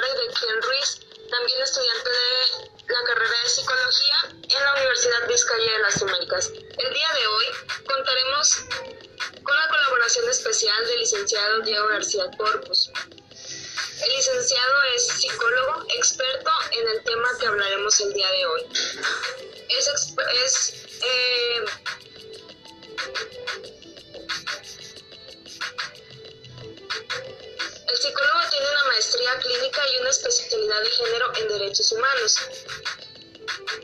de Kiel Ruiz, también estudiante de la carrera de psicología en la Universidad Vizcaya de las Américas. El día de hoy contaremos con la colaboración especial del licenciado Diego García Corpus. El licenciado es psicólogo experto en el tema que hablaremos el día de hoy. Es, es eh, El psicólogo maestría clínica y una especialidad de género en derechos humanos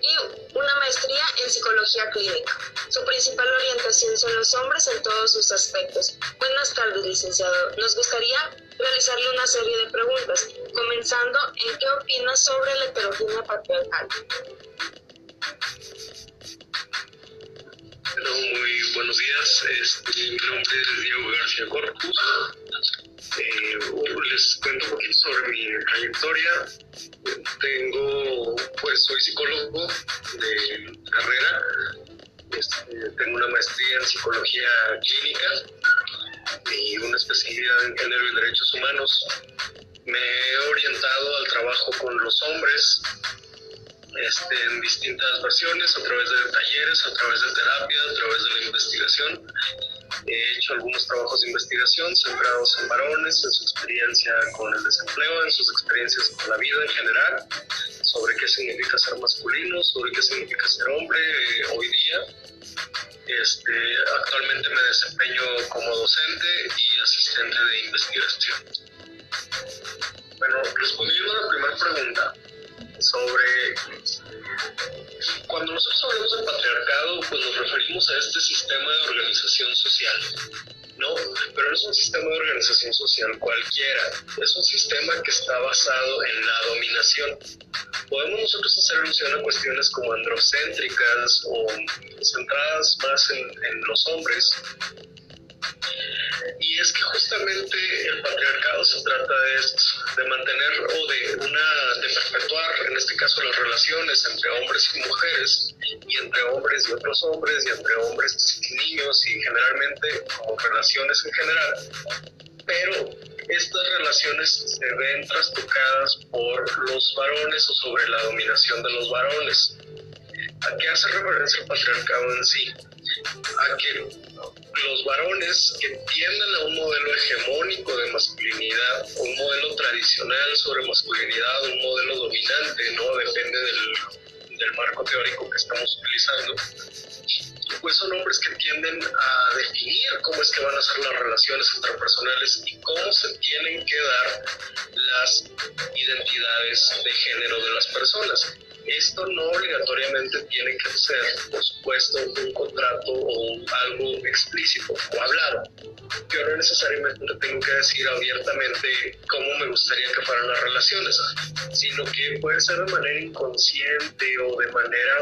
y una maestría en psicología clínica. Su principal orientación son los hombres en todos sus aspectos. Buenas tardes, licenciado. Nos gustaría realizarle una serie de preguntas, comenzando en qué opina sobre la heterogénea patriarcal. Hello, muy buenos días. Este, mi nombre es Diego García Corpus. Eh, les cuento un poquito sobre mi trayectoria. Tengo, pues, soy psicólogo de carrera. Este, tengo una maestría en psicología clínica y una especialidad en género y derechos humanos. Me he orientado al trabajo con los hombres este, en distintas versiones, a través de talleres, a través de terapia, a través de la investigación. He hecho algunos trabajos de investigación centrados en varones, en su experiencia con el desempleo, en sus experiencias con la vida en general, sobre qué significa ser masculino, sobre qué significa ser hombre eh, hoy día. Este, actualmente me desempeño como docente y asistente de investigación. Bueno, respondiendo a la primera pregunta, sobre cuando nosotros hablamos de patriarcado, pues nos referimos a este sistema de organización social, ¿no? Pero no es un sistema de organización social cualquiera, es un sistema que está basado en la dominación. Podemos nosotros hacer alusión a cuestiones como androcéntricas o centradas más en, en los hombres, y es que justamente el patriarcado se trata de esto, de mantener o de una, de perpetuar, en este caso, las relaciones entre hombres y mujeres, y entre hombres y otros hombres, y entre hombres y niños, y generalmente como relaciones en general. Pero estas relaciones se ven trastocadas por los varones o sobre la dominación de los varones. ¿A qué hace referencia el patriarcado en sí? A que los varones que tienden a un modelo hegemónico de masculinidad, un modelo tradicional sobre masculinidad, un modelo dominante, ¿no? Depende del, del marco teórico que estamos utilizando. Pues son hombres que tienden a definir cómo es que van a ser las relaciones interpersonales y cómo se tienen que dar las identidades de género de las personas. Esto no obligatoriamente tiene que ser, por supuesto, un contrato o algo explícito o hablado. Yo no necesariamente tengo que decir abiertamente cómo me gustaría que fueran las relaciones, sino que puede ser de manera inconsciente o de manera,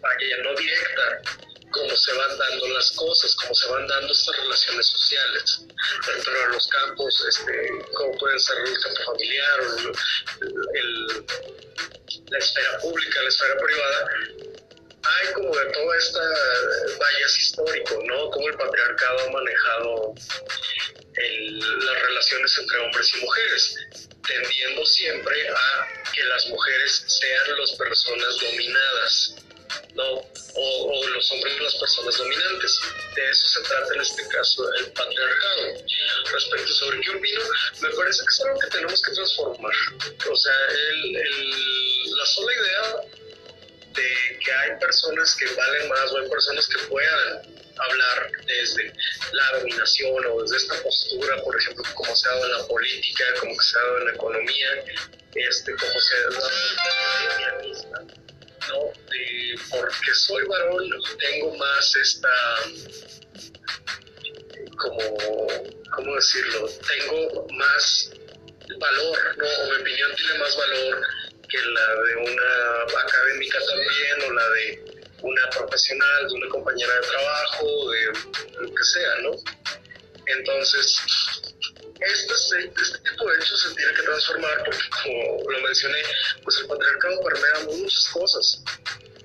vaya, no directa, cómo se van dando las cosas, cómo se van dando estas relaciones sociales dentro de los campos, este, como pueden ser el campo familiar el- el- la esfera pública, la esfera privada, hay como de toda esta vallas histórico, ¿no? Cómo el patriarcado ha manejado las relaciones entre hombres y mujeres, tendiendo siempre a que las mujeres sean las personas dominadas, ¿no? O, o los hombres las personas dominantes. De eso se trata en este caso el patriarcado. Respecto sobre qué opino, me parece que es algo que tenemos que transformar. O sea, el- el- la sola idea de que hay personas que valen más o hay personas que puedan hablar desde la dominación o desde esta postura, por ejemplo, como se ha dado en la política, como se ha dado en la economía, este, como se ha dado en la feminista, ¿no? De, porque soy varón, tengo más esta como, ¿cómo decirlo? Tengo más valor, ¿no? O mi opinión tiene más valor que la de una académica también o la de una profesional, de una compañera de trabajo, de lo que sea, ¿no? Entonces, este, este tipo de hechos se tiene que transformar porque, como lo mencioné, pues el patriarcado permea muchas cosas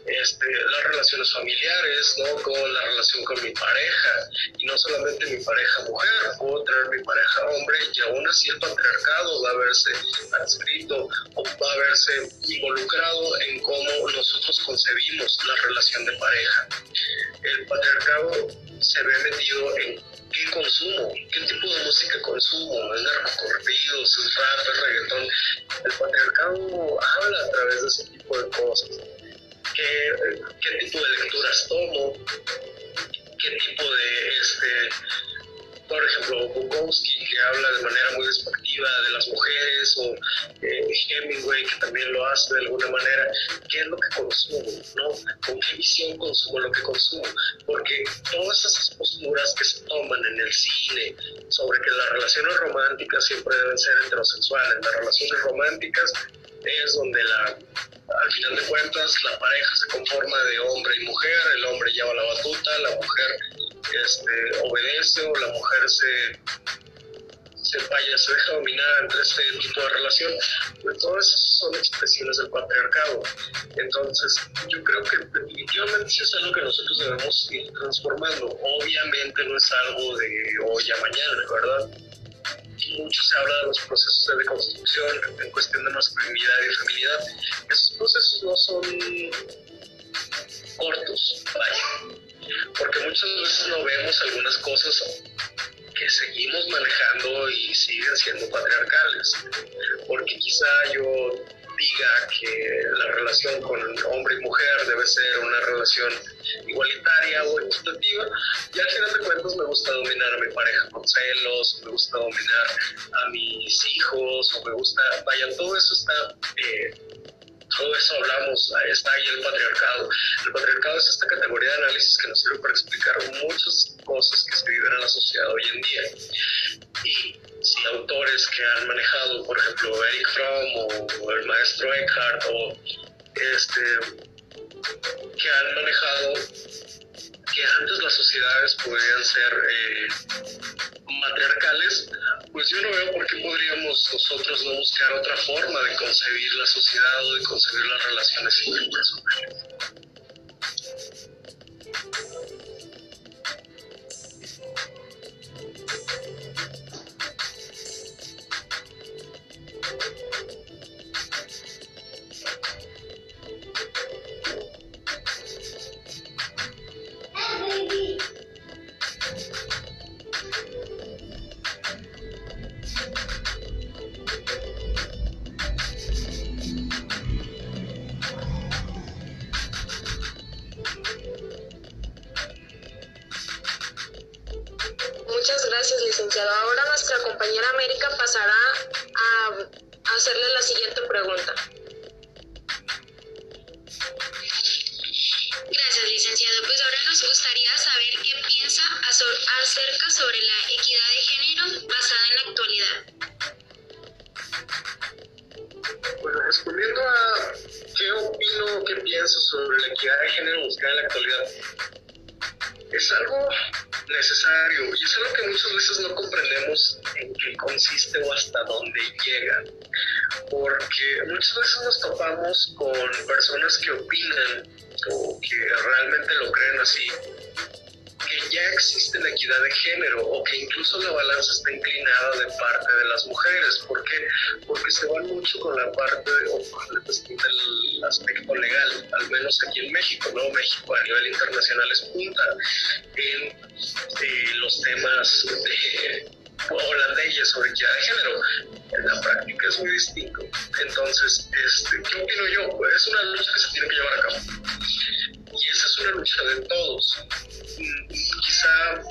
este, las relaciones familiares, ¿no? Con la relación con mi pareja, y no solamente mi pareja mujer, puedo tener mi pareja hombre, y aún así el patriarcado va a verse adscrito o va a verse involucrado en cómo nosotros concebimos la relación de pareja. El patriarcado se ve metido en qué consumo, qué tipo de música consumo, es narcocorridos, es rap, es reggaetón. El patriarcado habla a través de ese tipo de cosas qué, qué tipo de lecturas tomo, qué tipo de, este, por ejemplo, Bukowski, que habla de manera muy despectiva de las mujeres, o eh, Hemingway, que también lo hace de alguna manera, qué es lo que consumo, ¿no? ¿Con qué visión consumo lo que consumo? Porque todas esas posturas que se toman en el cine sobre que las relaciones románticas siempre deben ser heterosexuales, las relaciones románticas es donde la, al final de cuentas la pareja se conforma de hombre y mujer, el hombre lleva la batuta, la mujer este, obedece o la mujer se, se vaya, se deja dominar entre este tipo de relación, pues todas son expresiones del patriarcado. Entonces, yo creo que definitivamente sí es algo que nosotros debemos ir transformando. Obviamente no es algo de hoy a mañana, ¿verdad? Mucho se habla de los procesos de deconstrucción en cuestión de masculinidad y feminidad. Esos procesos no son cortos, porque muchas veces no vemos algunas cosas que seguimos manejando y siguen siendo patriarcales, porque quizá yo diga que la relación con hombre y mujer debe ser una relación igualitaria o equitativa, y al final de cuentas me gusta dominar a mi pareja con celos, me gusta dominar a mis hijos, o me gusta, vaya, todo eso está... Eh, todo eso hablamos, está ahí el patriarcado. El patriarcado es esta categoría de análisis que nos sirve para explicar muchas cosas que se viven en la sociedad hoy en día. Y autores que han manejado, por ejemplo, Eric Fromm o, el maestro Eckhart o este que han manejado que antes las sociedades podrían ser eh, matriarcales, pues yo no veo por qué podríamos nosotros no buscar otra forma de concebir la sociedad o de concebir las relaciones interpersonales. O hasta dónde llega. Porque muchas veces nos topamos con personas que opinan o que realmente lo creen así que ya existe la equidad de género o que incluso la balanza está inclinada de parte de las mujeres. ¿Por qué? Porque se van mucho con la parte o la cuestión del aspecto legal, al menos aquí en México, ¿no? México a nivel internacional es punta en eh, los temas de o las leyes sobre equidad de género. En la práctica es muy distinto. Entonces, este, ¿qué opino yo? Es una lucha que se tiene que llevar a cabo. Y esa es una lucha de todos quizá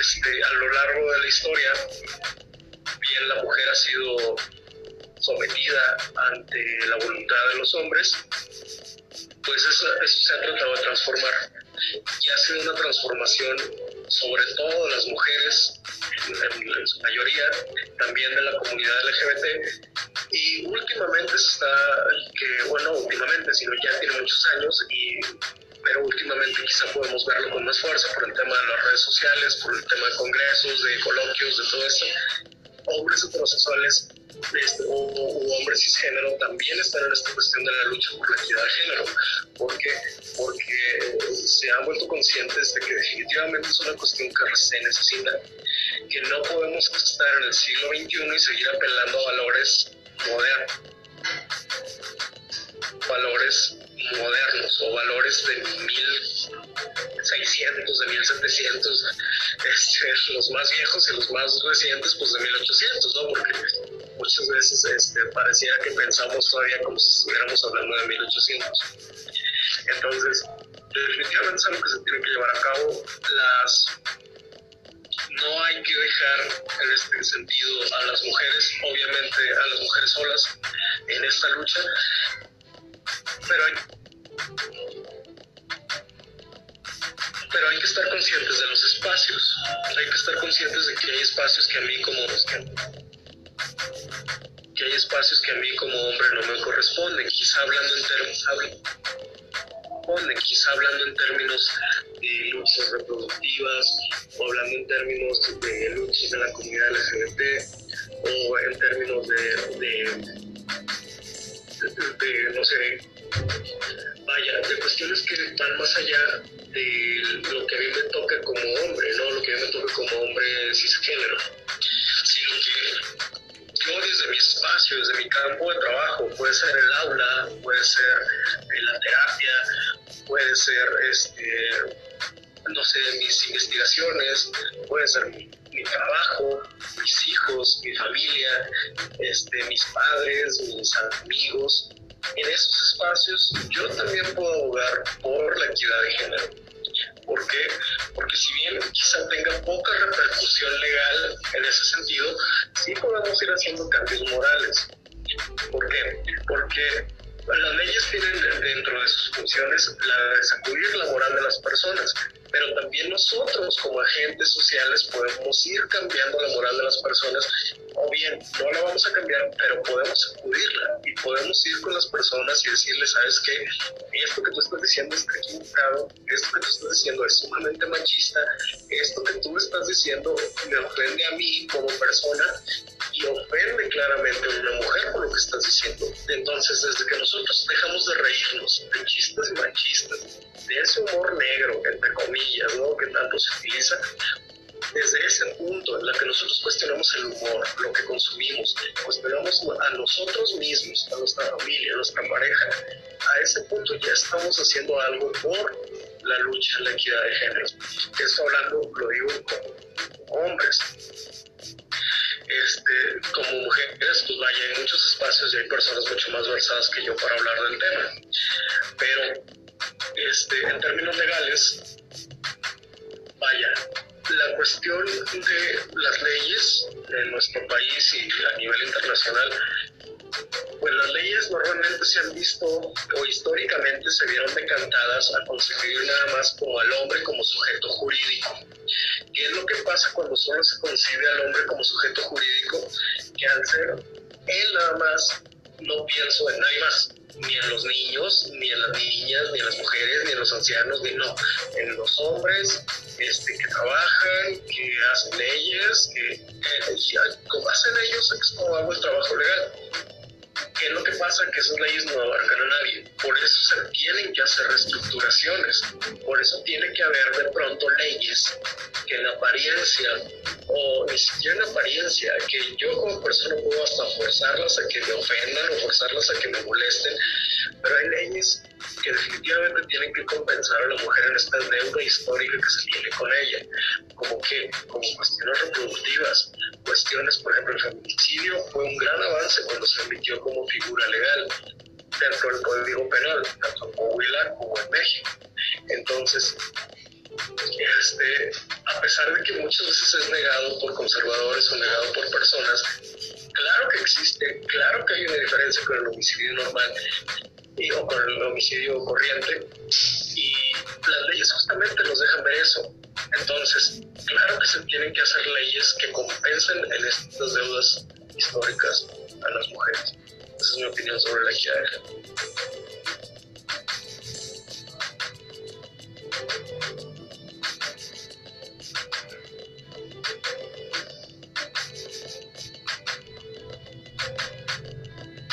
este, a lo largo de la historia, bien la mujer ha sido sometida ante la voluntad de los hombres, pues eso, se ha tratado de transformar. Y ha sido una transformación sobre todo las mujeres, en, su mayoría, también de la comunidad LGBT. Y últimamente se está, que, bueno, últimamente, sino ya tiene muchos años y pero últimamente quizá podemos verlo con más fuerza por el tema de las redes sociales, por el tema de congresos, de coloquios, de todo esto. Hombres heterosexuales este, o, hombres cisgénero también están en esta cuestión de la lucha por la equidad de género. ¿Por qué? Porque se han vuelto conscientes de que definitivamente es una cuestión que se necesita, que no podemos estar en el siglo XXI y seguir apelando a valores modernos, valores modernos o valores de 1600, de 1700, este, los más viejos y los más recientes, pues de 1800, ¿no? Porque muchas veces este, que pensamos todavía como si estuviéramos hablando de 1800. Entonces, definitivamente es algo que se tiene que llevar a cabo. Las no hay que dejar en este sentido a las mujeres, obviamente a las mujeres solas en esta lucha, pero hay, pero hay que estar conscientes de los espacios, hay que estar conscientes de que hay espacios que a mí como que hay espacios que a mí como hombre no me corresponden, quizá hablando en términos quizá hablando en términos de luchas reproductivas o hablando en términos de luchas de la comunidad LGBT o en términos de, de no sé, vaya, de cuestiones que van más allá de lo que a mí me toca como hombre, no lo que a mí me toca como hombre cisgénero, sino que yo desde mi espacio, desde mi campo de trabajo, puede ser el aula, puede ser la terapia, puede ser, este, no sé, mis investigaciones, puede ser mi, trabajo, mis hijos, mi familia, este, mis padres, mis amigos, en esos espacios yo también puedo abogar por la equidad de género. ¿Por qué? Porque si bien quizá tenga poca repercusión legal en ese sentido, sí podemos ir haciendo cambios morales. ¿Por qué? Porque las leyes tienen dentro de sus funciones la de sacudir la moral de las personas, pero también nosotros como agentes sociales podemos ir cambiando la moral de las personas o bien no la vamos a cambiar, pero podemos sacudirla y podemos ir con las personas y decirles, sabes qué, esto que tú estás diciendo está equivocado, esto que tú estás diciendo es sumamente machista, esto que tú estás diciendo me ofende a mí como persona y ofende claramente a una mujer por lo que estás diciendo. Entonces, desde que nosotros dejamos de reírnos de chistes machistas, de ese humor negro, entre comillas, ¿no? que tanto se utiliza, desde ese punto en la que nosotros cuestionamos el humor, lo que consumimos, cuestionamos a nosotros mismos, a nuestra familia, a nuestra pareja, a ese punto ya estamos haciendo algo por la lucha, la equidad de género. Esto hablando, lo digo como hombres. Este, como mujeres, pues vaya, hay muchos espacios y hay personas mucho más versadas que yo para hablar del tema. Pero este, en términos legales, vaya, la cuestión de las leyes en nuestro país y a nivel internacional, pues las leyes normalmente se han visto o históricamente se vieron decantadas a concebir nada más como al hombre como sujeto jurídico. ¿Qué es lo que pasa cuando solo se concibe al hombre como sujeto jurídico? Que al ser él nada más, no pienso en nadie más ni en los niños, ni en las niñas, ni en las mujeres, ni en los ancianos, ni no, en los hombres este, que trabajan, que hacen leyes, que eh, hacen ellos es como hago el trabajo legal. ¿Qué es lo que pasa? Que esas leyes no abarcan a nadie. Por eso se tienen que hacer reestructuraciones. Por eso tiene que haber de pronto leyes que en apariencia, o ni siquiera en apariencia, que yo como persona puedo hasta forzarlas a que me ofendan o forzarlas a que me molesten, pero hay leyes que definitivamente tienen que compensar a la mujer en esta deuda histórica que se tiene con ella, como que, como cuestiones reproductivas, por ejemplo, el feminicidio fue un gran avance cuando se emitió como figura legal dentro del Código Penal, tanto en Coahuila como en México. Entonces, este, a pesar de que muchas veces es negado por conservadores o negado por personas, claro que existe, claro que hay una diferencia con el homicidio normal y, o con el homicidio corriente, y las leyes justamente nos dejan ver eso, entonces, claro que se tienen que hacer leyes que compensen en estas deudas históricas a las mujeres. Esa es mi opinión sobre la equidad de.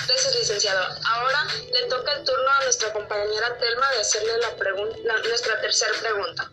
Gracias, licenciado. Ahora le toca el turno a nuestra compañera Telma de hacerle la, la nuestra tercera pregunta.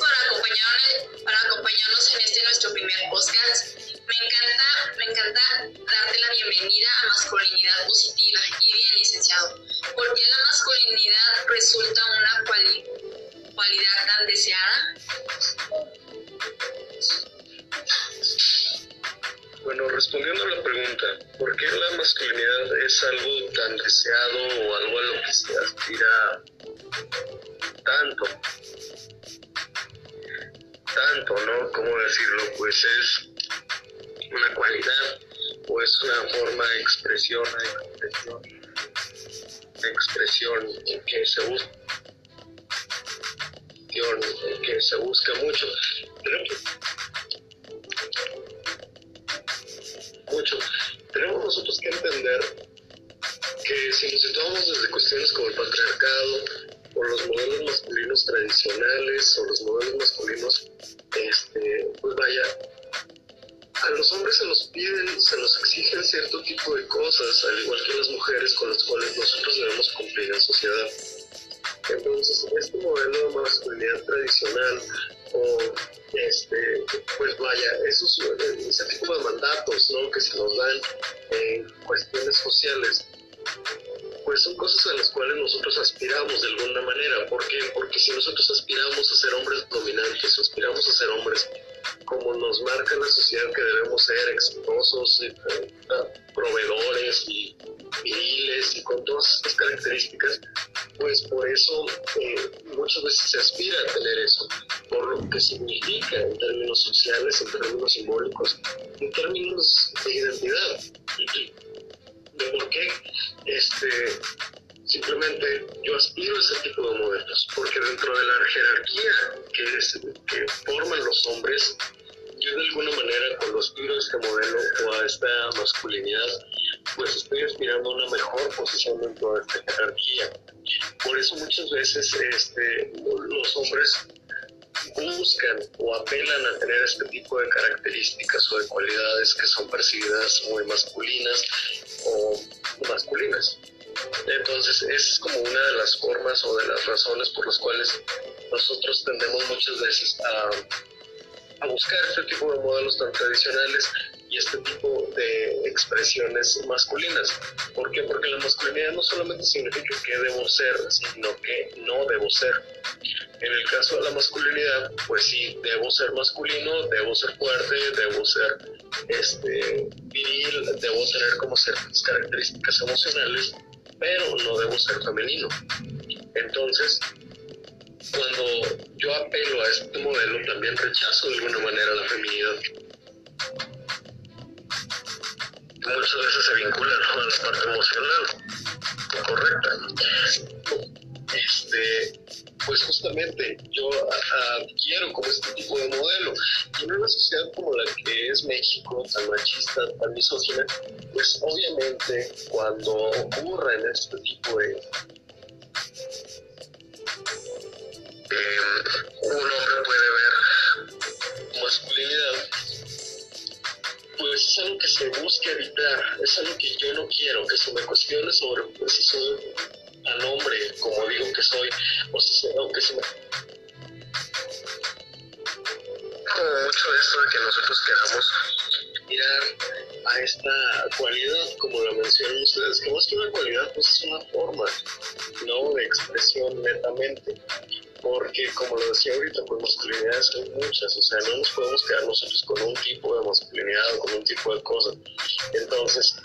por acompañarnos, para acompañarnos en este nuestro primer podcast. Me encanta, me encanta darte la bienvenida a Masculinidad Positiva y bien, licenciado, porque la masculinidad resulta una cuali cualidad tan deseada. Bueno, respondiendo a la pregunta, ¿por qué la masculinidad es algo tan deseado o algo a lo que se aspira tanto? tanto, ¿no? ¿Cómo decirlo? Pues es una cualidad o es una forma de expresión, de expresión, expresión en que se busca que se busca mucho tenemos, mucho tenemos nosotros que entender que si nos situamos desde cuestiones como el patriarcado o los modelos masculinos tradicionales o los modelos masculinos Vaya, a los hombres se nos piden, se nos exigen cierto tipo de cosas, al igual que las mujeres con las cuales nosotros debemos cumplir en sociedad. Entonces, este modelo de masculinidad tradicional o este, pues vaya, esos, ese tipo de mandatos ¿no? que se nos dan en cuestiones sociales, pues son cosas a las cuales nosotros aspiramos de alguna manera. ¿Por qué? Porque si nosotros aspiramos a ser hombres dominantes, aspiramos a ser hombres como nos marca la sociedad que debemos ser exitosos, eh, eh, proveedores y viriles y con todas estas características, pues por eso eh, muchas veces se aspira a tener eso, por lo que significa en términos sociales, en términos simbólicos, en términos de identidad. De por qué este, simplemente yo aspiro a ese tipo de modelos, porque dentro de la jerarquía que, es, que forman los hombres, yo de alguna manera con los tiro de este modelo o a esta masculinidad, pues estoy aspirando a una mejor posición dentro de esta jerarquía. Por eso muchas veces este, los hombres buscan o apelan a tener este tipo de características o de cualidades que son percibidas muy masculinas o masculinas. Entonces, es como una de las formas o de las razones por las cuales nosotros tendemos muchas veces a a buscar este tipo de modelos tan tradicionales y este tipo de expresiones masculinas. ¿Por qué? Porque la masculinidad no solamente significa que debo ser, sino que no debo ser. En el caso de la masculinidad, pues sí, debo ser masculino, debo ser fuerte, debo ser este, viril, debo tener como ciertas características emocionales, pero no debo ser femenino. Entonces, cuando yo apelo a este modelo, también rechazo de alguna manera la feminidad muchas veces se vincula a la parte emocional correcta. Este, pues justamente yo quiero como este tipo de modelo. Y en una sociedad como la que es México, tan machista, tan misógina, pues obviamente cuando ocurren este tipo de... Eh, un hombre puede ver masculinidad pues es algo que se busca evitar, es algo que yo no quiero, que se me cuestione sobre pues, si soy tan hombre como digo que soy, o, si se, o que se me... Como mucho esto de que nosotros queramos mirar a esta cualidad, como lo mencionan ustedes, que más que una cualidad, pues es una forma, ¿no? De expresión netamente porque como lo decía ahorita, pues masculinidades hay muchas, o sea, no nos podemos quedar nosotros con un tipo de masculinidad o con un tipo de cosa. Entonces,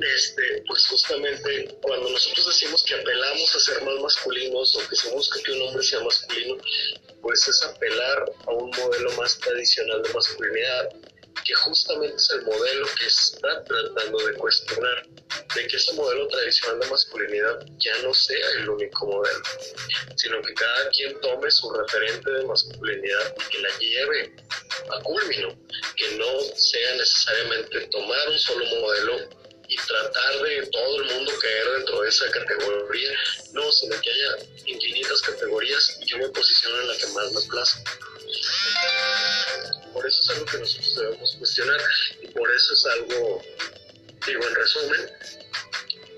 este, pues justamente cuando nosotros decimos que apelamos a ser más masculinos o que se busca que un hombre sea masculino, pues es apelar a un modelo más tradicional de masculinidad que justamente es el modelo que está tratando de cuestionar, de que ese modelo tradicional de masculinidad ya no sea el único modelo, sino que cada quien tome su referente de masculinidad y que la lleve a culmino, que no sea necesariamente tomar un solo modelo y tratar de todo el mundo caer dentro de esa categoría, no, sino que haya infinitas categorías y yo me posiciono en la que más me place. Por eso es algo que nosotros debemos cuestionar y por eso es algo, digo en resumen,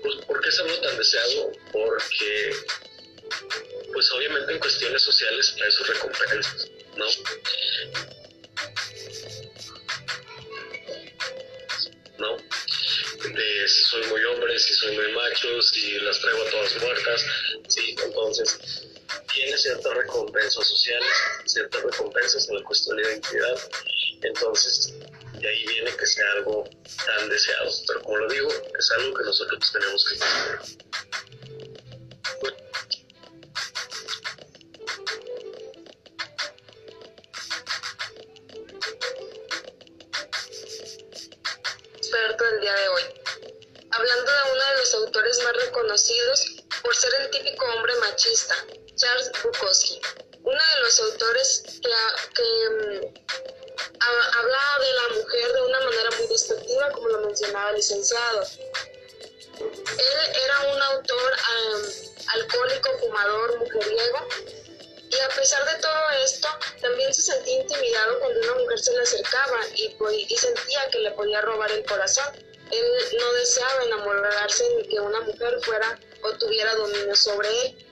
pues ¿por qué es algo tan deseado? Porque pues obviamente en cuestiones sociales trae sus recompensas, ¿no? ¿No? De si soy muy hombre, si soy muy macho, si las traigo a todas muertas, sí, entonces tiene ciertas recompensas sociales, ciertas recompensas en la cuestión de identidad. Entonces, de ahí viene que sea algo tan deseado. Pero como lo digo, es algo que nosotros tenemos que hacer. Mujeriego, y a pesar de todo esto, también se sentía intimidado cuando una mujer se le acercaba y, y sentía que le podía robar el corazón. Él no deseaba enamorarse ni que una mujer fuera o tuviera dominio sobre él.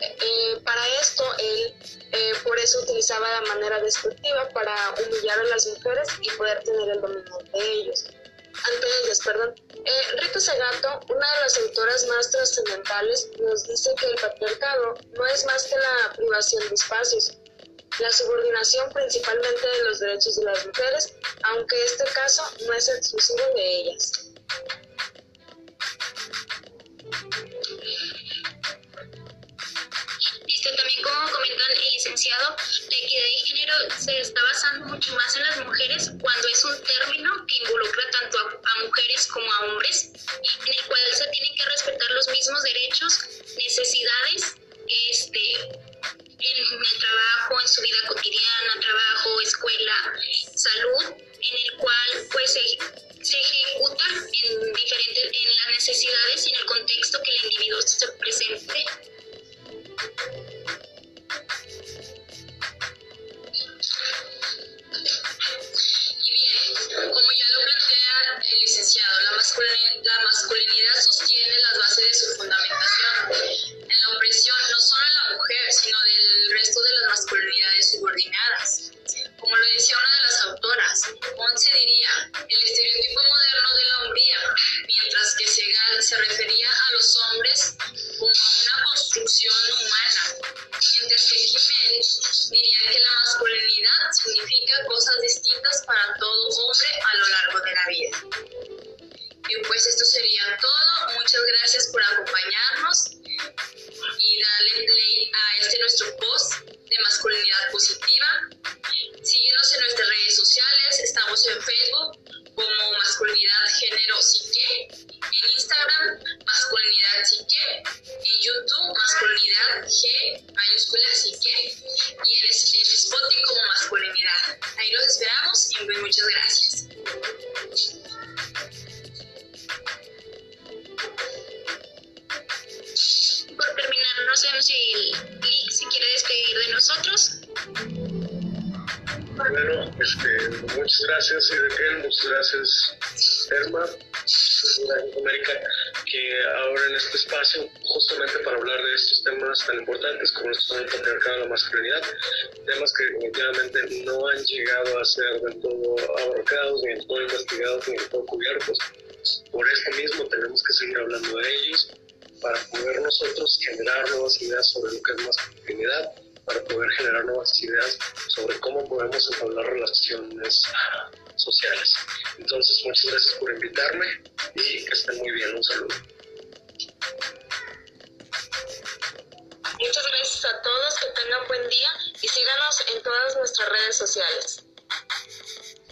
Eh, para esto, él eh, por eso utilizaba la manera destructiva para humillar a las mujeres y poder tener el dominio de ellos. Ellas, perdón. Eh, Rita Segato, una de las autoras más trascendentales, nos dice que el patriarcado no es más que la privación de espacios, la subordinación principalmente de los derechos de las mujeres, aunque este caso no es exclusivo de ellas. Como comentan el licenciado, la equidad de género se está basando mucho más en las mujeres cuando es un término que involucra tanto a, mujeres como a hombres, en el cual se tienen que respetar los mismos derechos, necesidades, este, en el trabajo, en su vida cotidiana, trabajo, escuela, salud, en el cual pues se, se ejecuta en diferentes, en las necesidades y en el contexto que el individuo se presente se refería gracias, Ezequiel, muchas gracias, Erma, gracias, América, que ahora en este espacio, justamente para hablar de estos temas tan importantes como son el patriarcado la masculinidad, temas que definitivamente no han llegado a ser del todo abarcados, ni del todo investigados, ni del todo cubiertos. Por esto mismo tenemos que seguir hablando de ellos para poder nosotros generar nuevas ideas sobre lo que es masculinidad, para poder generar nuevas ideas sobre cómo podemos entablar relaciones sociales. Entonces, muchas gracias por invitarme y que estén muy bien. Un saludo. Muchas gracias a todos, que tengan buen día y síganos en todas nuestras redes sociales.